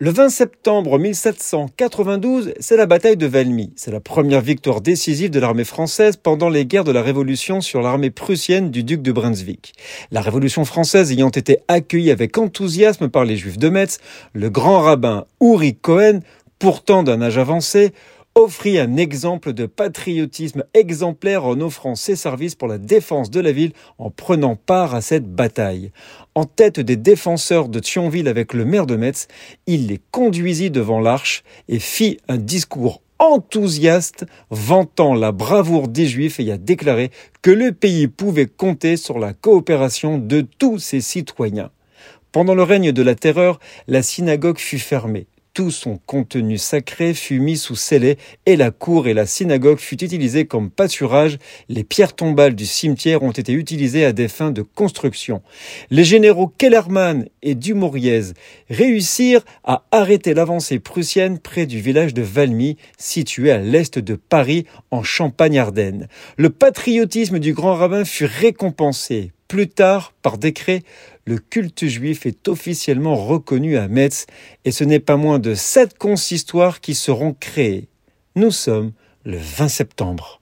Le 20 septembre 1792, c'est la bataille de Valmy. C'est la première victoire décisive de l'armée française pendant les guerres de la Révolution sur l'armée prussienne du duc de Brunswick. La Révolution française ayant été accueillie avec enthousiasme par les Juifs de Metz, le grand rabbin Uri Cohen, pourtant d'un âge avancé, offrit un exemple de patriotisme exemplaire en offrant ses services pour la défense de la ville en prenant part à cette bataille. En tête des défenseurs de Thionville avec le maire de Metz, il les conduisit devant l'arche et fit un discours enthousiaste vantant la bravoure des Juifs et a déclaré que le pays pouvait compter sur la coopération de tous ses citoyens. Pendant le règne de la terreur, la synagogue fut fermée tout son contenu sacré fut mis sous scellé et la cour et la synagogue fut utilisée comme pâturage. Les pierres tombales du cimetière ont été utilisées à des fins de construction. Les généraux Kellermann et Dumouriez réussirent à arrêter l'avancée prussienne près du village de Valmy, situé à l'est de Paris, en Champagne-Ardenne. Le patriotisme du grand rabbin fut récompensé. Plus tard, par décret, le culte juif est officiellement reconnu à Metz et ce n'est pas moins de sept consistoires qui seront créés. Nous sommes le 20 septembre.